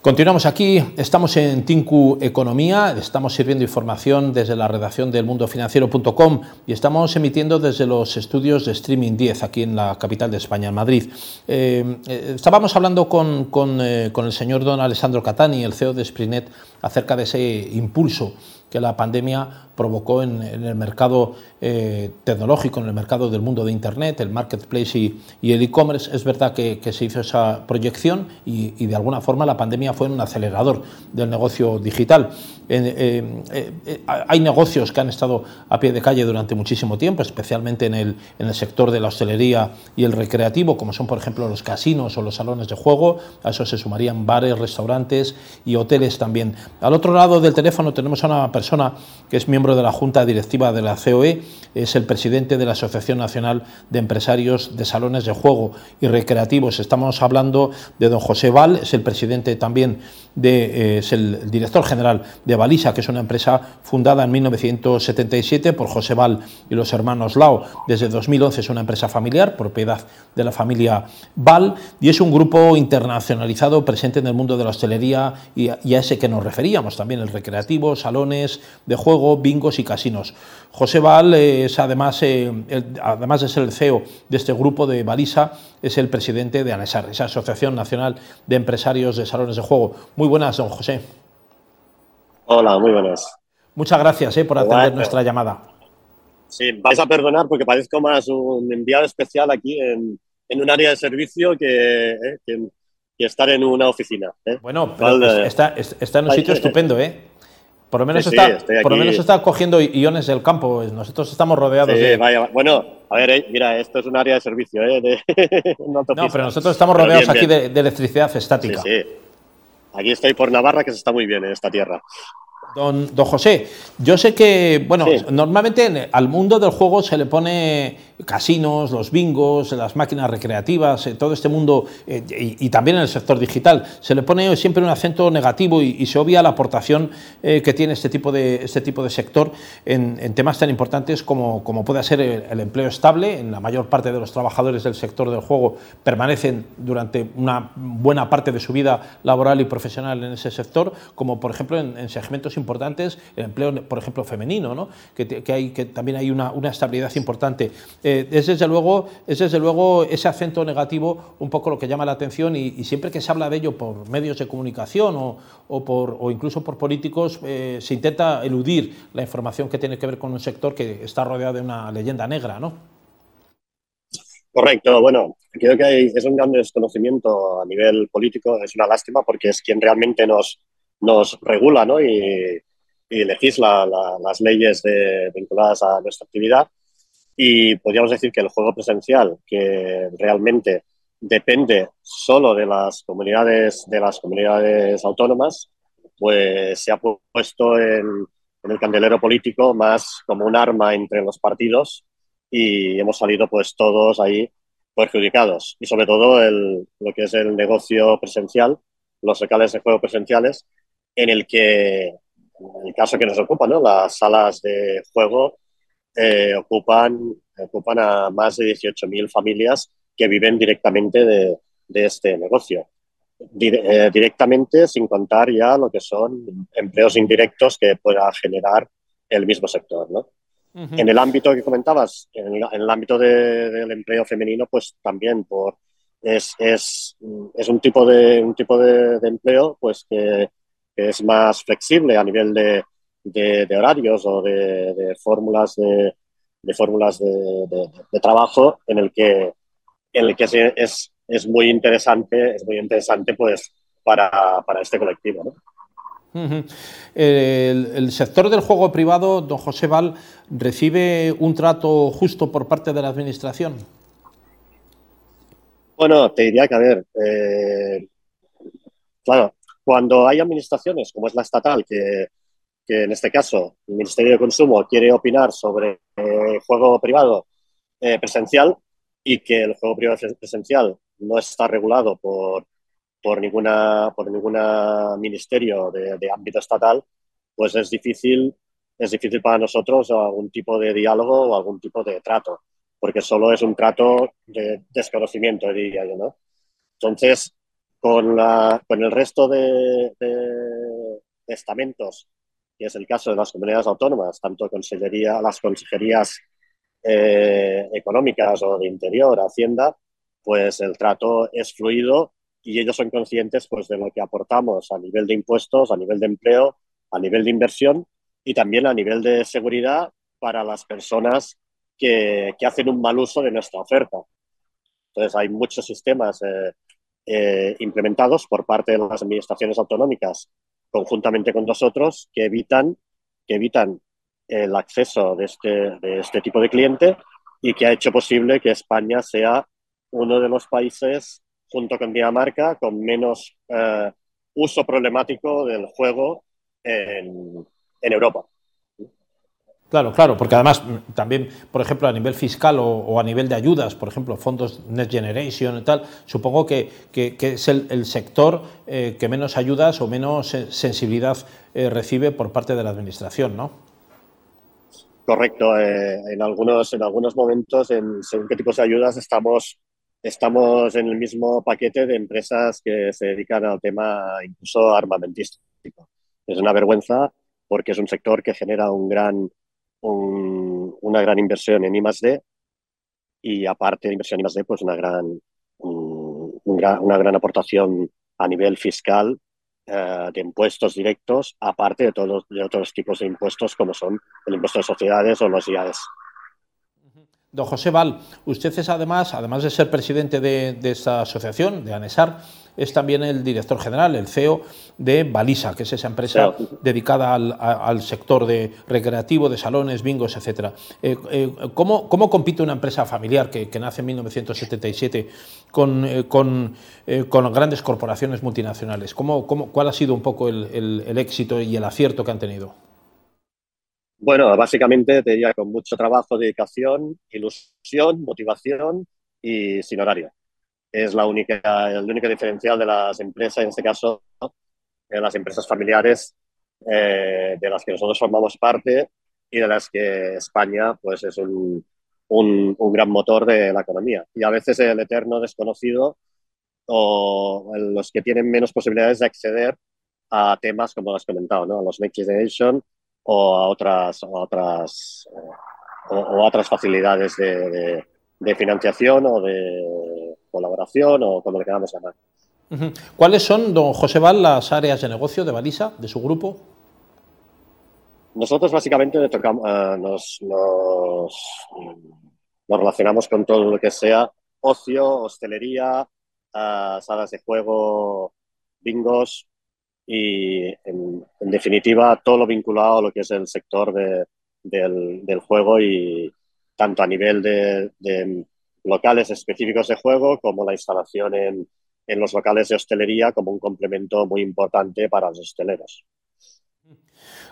Continuamos aquí, estamos en Tinku Economía, estamos sirviendo información desde la redacción del mundofinanciero.com y estamos emitiendo desde los estudios de Streaming 10 aquí en la capital de España, en Madrid. Eh, eh, estábamos hablando con, eh, con, el señor don Alessandro Catani, el CEO de Sprinet, acerca de ese impulso que la pandemia provocó en, el mercado eh, tecnológico, en el mercado del mundo de Internet, el marketplace y, el e-commerce. Es verdad que, se hizo esa proyección y, de alguna forma la pandemia fue un acelerador del negocio digital. Eh, eh, hay negocios que han estado a pie de calle durante muchísimo tiempo, especialmente en el, en el sector de la hostelería y el recreativo, como son por ejemplo los casinos o los salones de juego. A eso se sumarían bares, restaurantes y hoteles también. Al otro lado del teléfono tenemos a una persona que es miembro de la Junta Directiva de la COE, es el presidente de la Asociación Nacional de Empresarios de Salones de Juego y Recreativos. Estamos hablando de don José Val, es el presidente también de, eh, es el director general de Balisa, que es una empresa fundada en 1977 por José Val y los hermanos Lao. Desde 2011 es una empresa familiar, propiedad de la familia Val, y es un grupo internacionalizado presente en el mundo de la hostelería y y a ese que nos referíamos también, el recreativo, salones de juego, bingos y casinos. José Val es además, eh, además de ser el CEO de este grupo de Balisa, es el presidente de ANESAR, esa Asociación Nacional de Empresarios de Salones de Juego. Muy buenas, don José. Hola, muy buenas. Muchas gracias eh, por atender nuestra llamada. Sí, vais a perdonar porque parezco más un enviado especial aquí en, un área de servicio que, eh, que, estar en una oficina. Bueno, está, está, en un sitio estupendo, ¿eh? Por lo menos, está, por lo menos está cogiendo iones del campo. Nosotros estamos rodeados de. Vaya, bueno, a ver, eh, mira, esto es un área de servicio, ¿eh? no, pero nosotros estamos rodeados aquí De, de, electricidad estática. Aquí estoy por Navarra, que se está muy bien en esta tierra. Don, don José, yo sé que, bueno, normalmente al mundo del juego se le pone casinos, los bingos, las máquinas recreativas, eh, todo este mundo, eh, y, también en el sector digital, se le pone siempre un acento negativo y, se obvia la aportación eh, que tiene este tipo de, este tipo de sector en, temas tan importantes como, como puede ser el, empleo estable. En la mayor parte de los trabajadores del sector del juego permanecen durante una buena parte de su vida laboral y profesional en ese sector, como por ejemplo en, segmentos importantes, el empleo, por ejemplo, femenino, ¿no? que, hay, que también hay una, una estabilidad importante. Eh, es, desde luego, es desde luego ese acento negativo un poco lo que llama la atención y, siempre que se habla de ello por medios de comunicación o, por, o incluso por políticos, eh, se intenta eludir la información que tiene que ver con un sector que está rodeado de una leyenda negra, ¿no? Correcto, bueno, creo que es un gran desconocimiento a nivel político, es una lástima porque es quien realmente nos, nos regula ¿no? y, legisla las leyes vinculadas a nuestra actividad y podríamos decir que el juego presencial, que realmente depende solo de las comunidades, de las comunidades autónomas, pues se ha puesto en, el candelero político más como un arma entre los partidos y hemos salido pues todos ahí perjudicados. Y sobre todo el, lo que es el negocio presencial, los locales de juego presenciales, en el que, en el caso que nos ocupa, ¿no? las salas de juego eh, ocupan, ocupan a más de 18.000 familias que viven directamente de, de este negocio. Eh, directamente sin contar ya lo que son empleos indirectos que pueda generar el mismo sector. ¿no? En el ámbito que comentabas, en el, ámbito del empleo femenino, pues también por, es, es, es un tipo de, un tipo de, de empleo pues que, que, es más flexible a nivel de, de, horarios o de, fórmulas de, fórmulas de, trabajo en el que, en el que es, es, muy interesante, es muy interesante pues, para, para este colectivo. el, sector del juego privado, don José Val, recibe un trato justo por parte de la Administración. Bueno, te diría que, a ver, eh, claro, cuando hay administraciones como es la estatal, que, que en este caso el Ministerio de Consumo quiere opinar sobre eh, juego privado eh, presencial y que el juego privado presencial no está regulado por, por ninguna por ninguna ministerio de, ámbito estatal, pues es difícil es difícil para nosotros algún tipo de diálogo o algún tipo de trato, porque solo es un trato de desconocimiento, diría yo, ¿no? Entonces, Con, la, con el resto de, estamentos, que es el caso de las comunidades autónomas, tanto consejería, las consejerías eh, económicas o de interior, Hacienda, pues el trato es fluido y ellos son conscientes pues, de lo que aportamos a nivel de impuestos, a nivel de empleo, a nivel de inversión y también a nivel de seguridad para las personas que, que hacen un mal uso de nuestra oferta. Entonces, hay muchos sistemas eh, eh, implementados por parte de las administraciones autonómicas conjuntamente con nosotros que evitan, que evitan el acceso de este, de este tipo de cliente y que ha hecho posible que España sea uno de los países, junto con Dinamarca, con menos eh, uso problemático del juego en, en Europa. Claro, claro, porque además mm, también, por ejemplo, a nivel fiscal o, a nivel de ayudas, por ejemplo, fondos Next Generation y tal, supongo que, es el, sector eh, que menos ayudas o menos sensibilidad eh, recibe por parte de la Administración, ¿no? Correcto. Eh, en, algunos, en algunos momentos, en según qué tipos de ayudas, estamos, estamos en el mismo paquete de empresas que se dedican al tema incluso armamentístico. Es una vergüenza porque es un sector que genera un gran una gran inversión en I+.D. y aparte de inversión en I+.D. pues una gran, una gran aportación a nivel fiscal eh, de impuestos directos, aparte de todos de otros tipos de impuestos como son el impuesto de sociedades o los IAS. Don José Val, usted es además, además de ser presidente de, de esta asociación, de ANESAR, es también el director general, el CEO de Balisa, que es esa empresa dedicada al, sector de recreativo, de salones, bingos, etc. Eh, eh, ¿cómo, compite una empresa familiar que, nace en 1977 con, eh, con, grandes corporaciones multinacionales? ¿Cómo, cuál ha sido un poco el, el éxito y el acierto que han tenido? Bueno, básicamente te diría con mucho trabajo, dedicación, ilusión, motivación y sin horario es la única, el diferencial de las empresas, en este caso, de las empresas familiares eh, de las que nosotros formamos parte y de las que España pues, es un, un, gran motor de la economía. Y a veces el eterno desconocido o los que tienen menos posibilidades de acceder a temas como has comentado, ¿no? a los Next Generation o a otras, otras, o, otras facilidades de, de financiación o de colaboración o como le queramos llamar. ¿Cuáles son, don José Val, las áreas de negocio de Balisa, de su grupo? Nosotros básicamente eh, nos, nos, relacionamos con todo lo que sea ocio, hostelería, eh, salas de juego, bingos y, en, definitiva, todo lo vinculado a lo que es el sector del, juego y tanto a nivel de locales específicos de juego como la instalación en, en los locales de hostelería como un complemento muy importante para los hosteleros.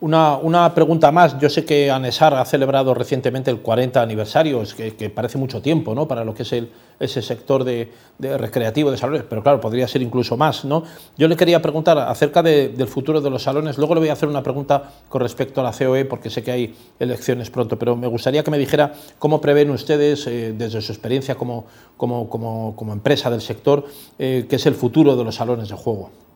Una, pregunta más. Yo sé que ANESAR ha celebrado recientemente el 40 aniversario, es que, parece mucho tiempo ¿no? para lo que es ese sector de, recreativo de salones, pero claro, podría ser incluso más. ¿no? Yo le quería preguntar acerca del futuro de los salones. Luego le voy a hacer una pregunta con respecto a la COE, porque sé que hay elecciones pronto, pero me gustaría que me dijera cómo prevén ustedes, eh, desde su experiencia como, empresa del sector, eh, qué es el futuro de los salones de juego.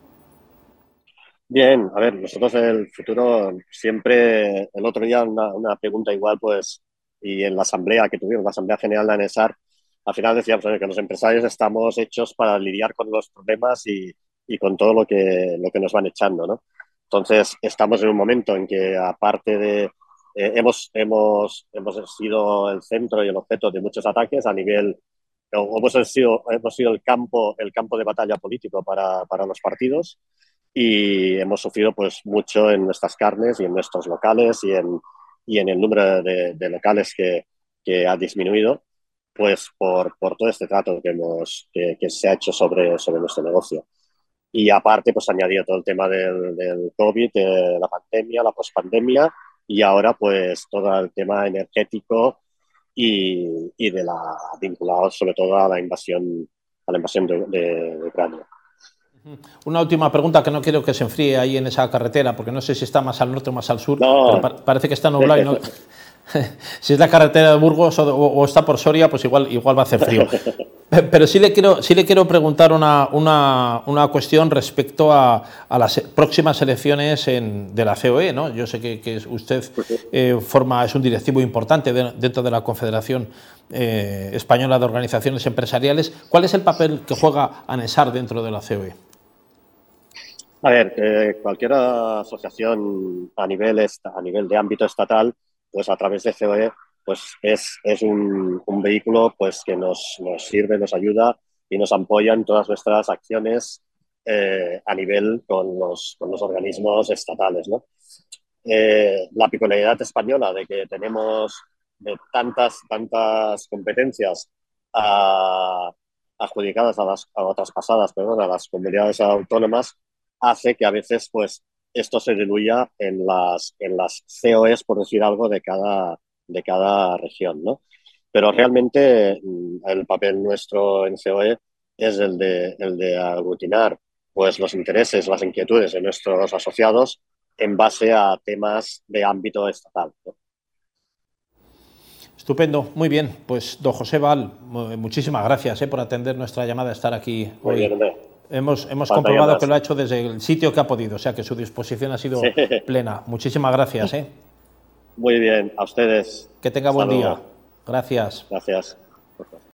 Bien, a ver, nosotros el futuro siempre, el otro día una, pregunta igual, pues, y en la asamblea que tuvimos, la Asamblea General de ANESAR, al final decíamos que los empresarios estamos hechos para lidiar con los problemas y, y con todo lo que, lo que nos van echando, ¿no? Entonces, estamos en un momento en que, aparte de, eh, hemos, hemos, hemos sido el centro y el objeto de muchos ataques a nivel, hemos sido, hemos sido el, campo, el campo de batalla político para, para los partidos y hemos sufrido pues mucho en nuestras carnes y en nuestros locales y en, y en el número de, locales que, que, ha disminuido pues por, por, todo este trato que, hemos, que, se ha hecho sobre, sobre nuestro negocio. Y aparte, pues añadido todo el tema del, del COVID, de la pandemia, la pospandemia y ahora pues todo el tema energético y, y de la vinculado sobre todo a la invasión, a la invasión de, de Ucrania. Una última pregunta que no quiero que se enfríe ahí en esa carretera, porque no sé si está más al norte o más al sur, pero parece que está nublado. si es la carretera de Burgos o, está por Soria, pues igual, igual va a hacer frío. Pero sí le quiero, sí le quiero preguntar una, una, cuestión respecto a, a, las próximas elecciones en, de la COE. ¿no? Yo sé que, que usted eh, forma, es un directivo importante dentro de la Confederación eh, Española de Organizaciones Empresariales. ¿Cuál es el papel que juega ANESAR dentro de la COE? A ver, cualquier asociación a nivel, a nivel de ámbito estatal, pues a través de COE pues es, es un, vehículo pues que nos, nos, sirve, nos ayuda y nos apoya en todas nuestras acciones eh, a nivel con los, con los organismos estatales. ¿no? Eh, la peculiaridad española de que tenemos tantas, tantas competencias a, adjudicadas a las a otras pasadas, perdón, a las comunidades autónomas, hace que a veces pues esto se diluya en las, en las COEs, por decir algo, de cada, de cada región, ¿no? Pero realmente mm, el papel nuestro en COE es el de, el de aglutinar pues, los intereses, las inquietudes de nuestros asociados en base a temas de ámbito estatal. Estupendo, muy bien. Pues, don José Val, muchísimas gracias eh, por atender nuestra llamada, estar aquí hoy. Hemos, hemos comprobado que lo ha hecho desde el sitio que ha podido, o sea que su disposición ha sido plena. Muchísimas gracias. ¿eh? Muy bien, a ustedes. Que tenga buen día. Gracias. Gracias.